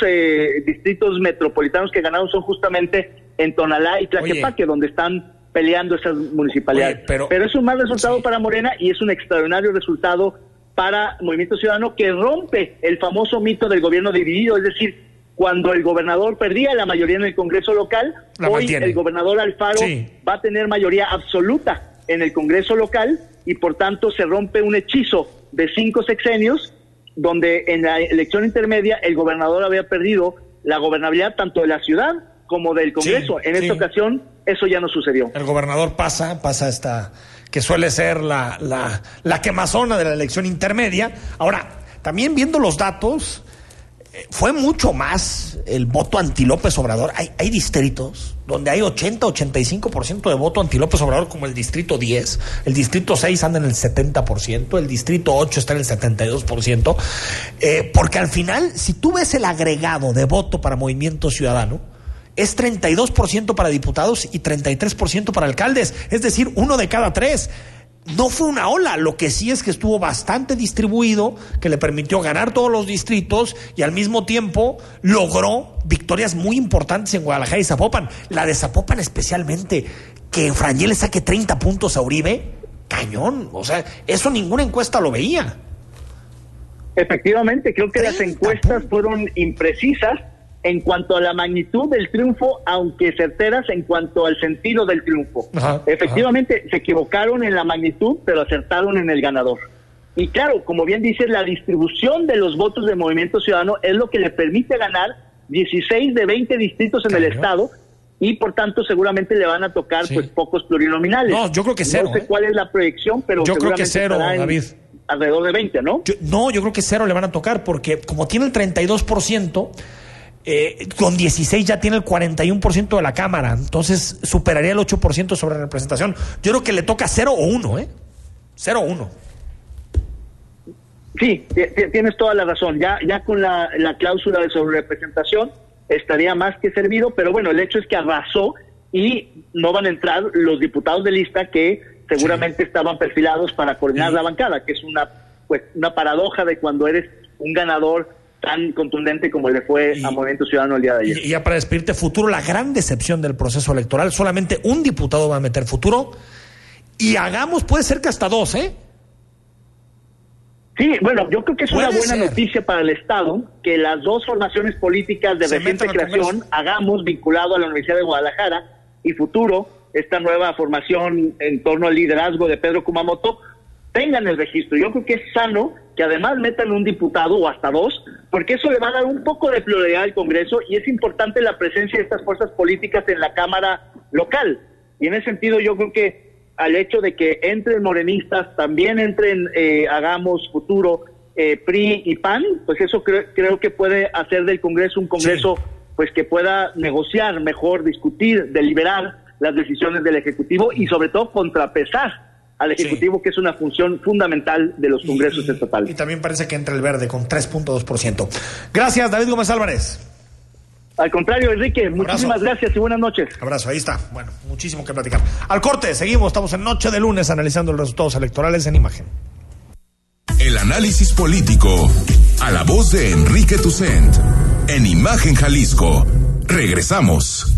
distritos metropolitanos que ganaron son justamente en Tonalá y Tlaquepaque, donde están peleando esas municipalidades. Oye, pero- es un mal resultado para Morena y es un extraordinario resultado para Movimiento Ciudadano que rompe el famoso mito del gobierno dividido, es decir, cuando el gobernador perdía la mayoría en el Congreso local, La hoy mantiene. el gobernador Alfaro Sí. va a tener mayoría absoluta en el Congreso local y por tanto se rompe un hechizo de cinco sexenios donde en la elección intermedia el gobernador había perdido la gobernabilidad tanto de la ciudad como del Congreso. en sí. esta ocasión eso ya no sucedió. El gobernador pasa, pasa esta, que suele ser la, la, la quemazona de la elección intermedia. Ahora, también viendo los datos, eh, fue mucho más el voto anti López Obrador. Hay, hay distritos donde hay 80-85% de voto anti López Obrador, como el distrito 10, el distrito 6 anda en el 70%, el distrito 8 está en el 72%, eh, porque al final, si tú ves el agregado de voto para Movimiento Ciudadano, es 32% para diputados y 33% para alcaldes, es decir, uno de cada tres. No fue una ola, lo que sí es que estuvo bastante distribuido, que le permitió ganar todos los distritos y al mismo tiempo logró victorias muy importantes en Guadalajara y Zapopan. La de Zapopan especialmente, que Frangel le saque 30 puntos a Uribe, cañón. O sea, eso ninguna encuesta lo veía. Efectivamente, creo que las encuestas fueron imprecisas en cuanto a la magnitud del triunfo, aunque certeras en cuanto al sentido del triunfo. Ajá, Efectivamente, se equivocaron en la magnitud, pero acertaron en el ganador. Y claro, como bien dices, la distribución de los votos del Movimiento Ciudadano es lo que le permite ganar 16 de 20 distritos en el Estado y por tanto seguramente le van a tocar pues pocos plurinominales. No, yo creo que cero. No sé ¿eh? cuál es la proyección, pero Yo creo que cero, David. Alrededor de 20, ¿no? Yo- no, yo creo que cero le van a tocar porque como tiene el 32%, eh, con 16 ya tiene el 41% de la Cámara. Entonces superaría el 8% sobre representación. Yo creo que le toca 0 o 1, ¿eh? 0 o 1. Sí, ti- ti- tienes toda la razón. Ya, ya con la, la cláusula de sobrerepresentación estaría más que servido, pero bueno, el hecho es que arrasó y no van a entrar los diputados de lista que seguramente estaban perfilados para coordinar la bancada, que es una pues una paradoja de cuando eres un ganador tan contundente como le fue a Movimiento Ciudadano el día de ayer. Y, y ya para despedirte, futuro, la gran decepción del proceso electoral, solamente un diputado va a meter futuro y hagamos, puede ser que hasta dos, ¿eh? Sí, bueno, yo creo que es una buena ser. noticia para el Estado que las dos formaciones políticas de Se reciente creación hagamos vinculado a la Universidad de Guadalajara y futuro esta nueva formación en torno al liderazgo de Pedro Kumamoto tengan el registro. Yo creo que es sano que además metan un diputado o hasta dos, porque eso le va a dar un poco de pluralidad al Congreso y es importante la presencia de estas fuerzas políticas en la Cámara local. Y en ese sentido yo creo que al hecho de que entren morenistas, también entren eh, Hagamos Futuro, eh, PRI y PAN, pues eso cre- creo que puede hacer del Congreso un Congreso pues que pueda negociar mejor, discutir, deliberar las decisiones del Ejecutivo y sobre todo contrapesar al Ejecutivo, que es una función fundamental de los Congresos estatales. Y también parece que entra el verde con 3.2%. Gracias, David Gómez Álvarez. Al contrario, Enrique, muchísimas gracias y buenas noches. Abrazo, ahí está. Bueno, muchísimo que platicar. Al corte, seguimos, estamos en Noche de Lunes analizando los resultados electorales en imagen. El análisis político. A la voz de Enrique Tucent. En Imagen Jalisco. Regresamos.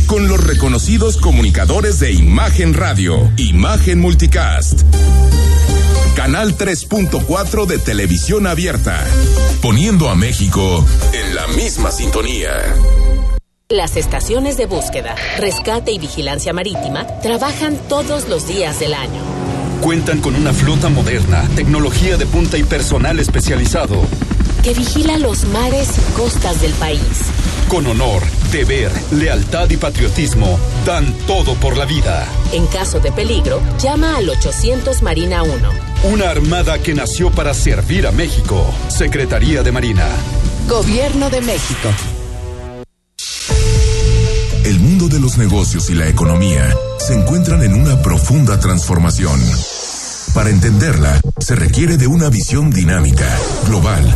con los reconocidos comunicadores de Imagen Radio, Imagen Multicast. Canal 3.4 de televisión abierta, poniendo a México en la misma sintonía. Las estaciones de búsqueda, rescate y vigilancia marítima trabajan todos los días del año. Cuentan con una flota moderna, tecnología de punta y personal especializado. Que vigila los mares y costas del país. Con honor, deber, lealtad y patriotismo, dan todo por la vida. En caso de peligro, llama al 800 Marina 1. Una armada que nació para servir a México. Secretaría de Marina. Gobierno de México. El mundo de los negocios y la economía se encuentran en una profunda transformación. Para entenderla, se requiere de una visión dinámica, global,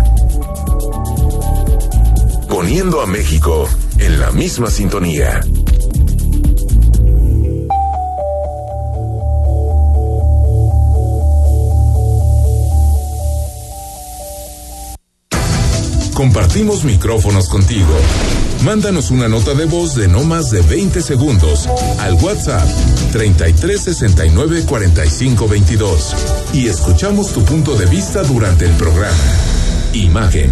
Poniendo a México en la misma sintonía. Compartimos micrófonos contigo. Mándanos una nota de voz de no más de 20 segundos al WhatsApp 33 69 45 22 y escuchamos tu punto de vista durante el programa. Imagen,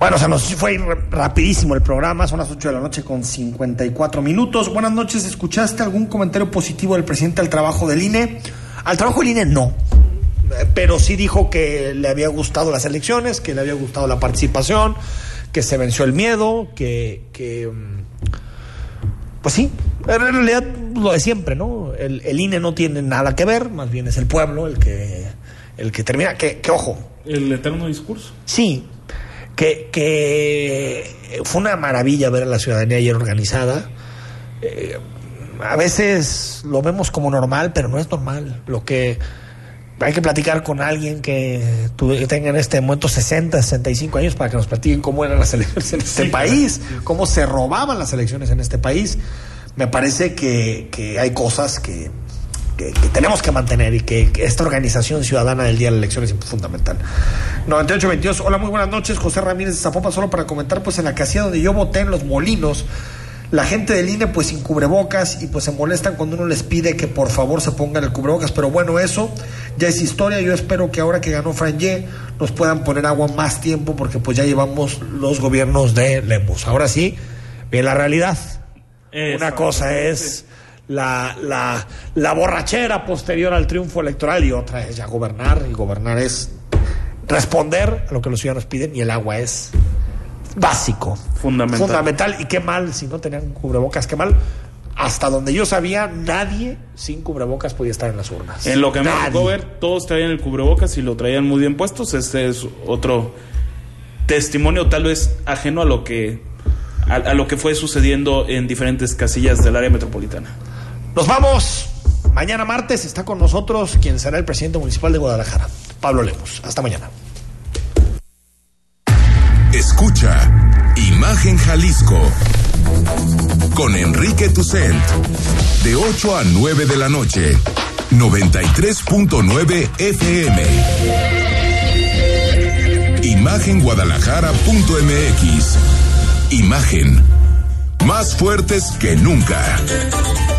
Bueno, se nos fue rapidísimo el programa, son las 8 de la noche con 54 minutos. Buenas noches, ¿escuchaste algún comentario positivo del presidente al trabajo del INE? Al trabajo del INE no, pero sí dijo que le había gustado las elecciones, que le había gustado la participación, que se venció el miedo, que, que mm, pues sí, en realidad lo de siempre, ¿no? El, el INE no tiene nada que ver, más bien es el pueblo el que, el que termina. Que, que ojo, El eterno discurso. Sí, que, que fue una maravilla ver a la ciudadanía ayer organizada. Eh, a veces lo vemos como normal, pero no es normal. Lo que hay que platicar con alguien que tenga en este momento 60, 65 años para que nos platiquen cómo eran las elecciones en este Sí, país, cómo se robaban las elecciones en este país. Me parece que, que hay cosas que, que, que tenemos que mantener y que, que esta organización ciudadana del día de la elección es fundamental. 9822, hola, muy buenas noches, José Ramírez de Zapopan, solo para comentar, pues en la casilla donde yo voté en Los Molinos, la gente del INE pues sin cubrebocas y pues se molestan cuando uno les pide que por favor se pongan el cubrebocas, pero bueno, eso ya es historia, yo espero que ahora que ganó Franje nos puedan poner agua más tiempo porque pues ya llevamos los gobiernos de Lemos. Ahora sí, bien la realidad. Una cosa es la, la, la borrachera posterior al triunfo electoral y otra es ya gobernar y gobernar es responder a lo que los ciudadanos piden y el agua es básico. Fundamental. Fundamental. Y qué mal si no tenían cubrebocas, qué mal. Hasta donde yo sabía, nadie sin cubrebocas podía estar en las urnas. En lo que me Nadie. tocó ver, todos traían el cubrebocas y lo traían muy bien puestos. Este es otro testimonio, tal vez ajeno a lo que a, a lo que fue sucediendo en diferentes casillas del área metropolitana. Nos vamos. Mañana martes está con nosotros quien será el presidente municipal de Guadalajara, Pablo Lemos. Hasta mañana. Escucha Imagen Jalisco con Enrique Tucent de 8 a 9 de la noche 93.9 FM Imagenguadalajara.mx Imagen más fuertes que nunca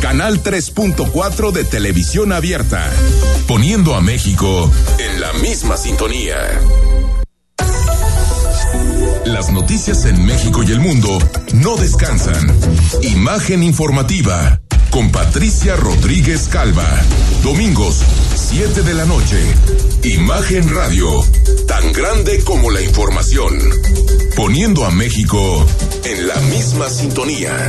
Canal 3.4 de televisión abierta, poniendo a México en la misma sintonía. Las noticias en México y el mundo no descansan. Imagen informativa con Patricia Rodríguez Calva. Domingos, 7 de la noche. Imagen Radio, tan grande como la información. Poniendo a México en la misma sintonía.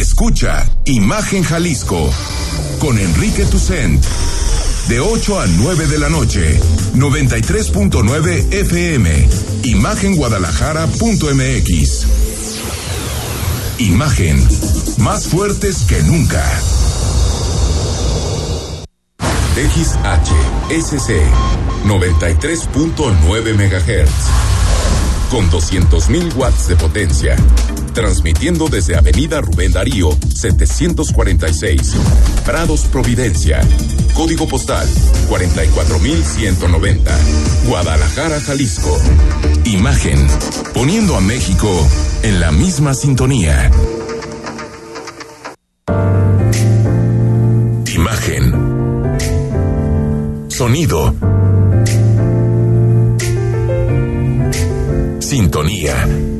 Escucha Imagen Jalisco con Enrique Tucent. De 8 a 9 de la noche, 93.9 FM. Imagenguadalajara.mx. Imagen, más fuertes que nunca. XHSC 93.9 MHz. Con 200.000 watts de potencia. Transmitiendo desde Avenida Rubén Darío, 746. Prados Providencia. Código postal 44190. Guadalajara, Jalisco. Imagen. Poniendo a México en la misma sintonía. Imagen. Sonido. Sintonía.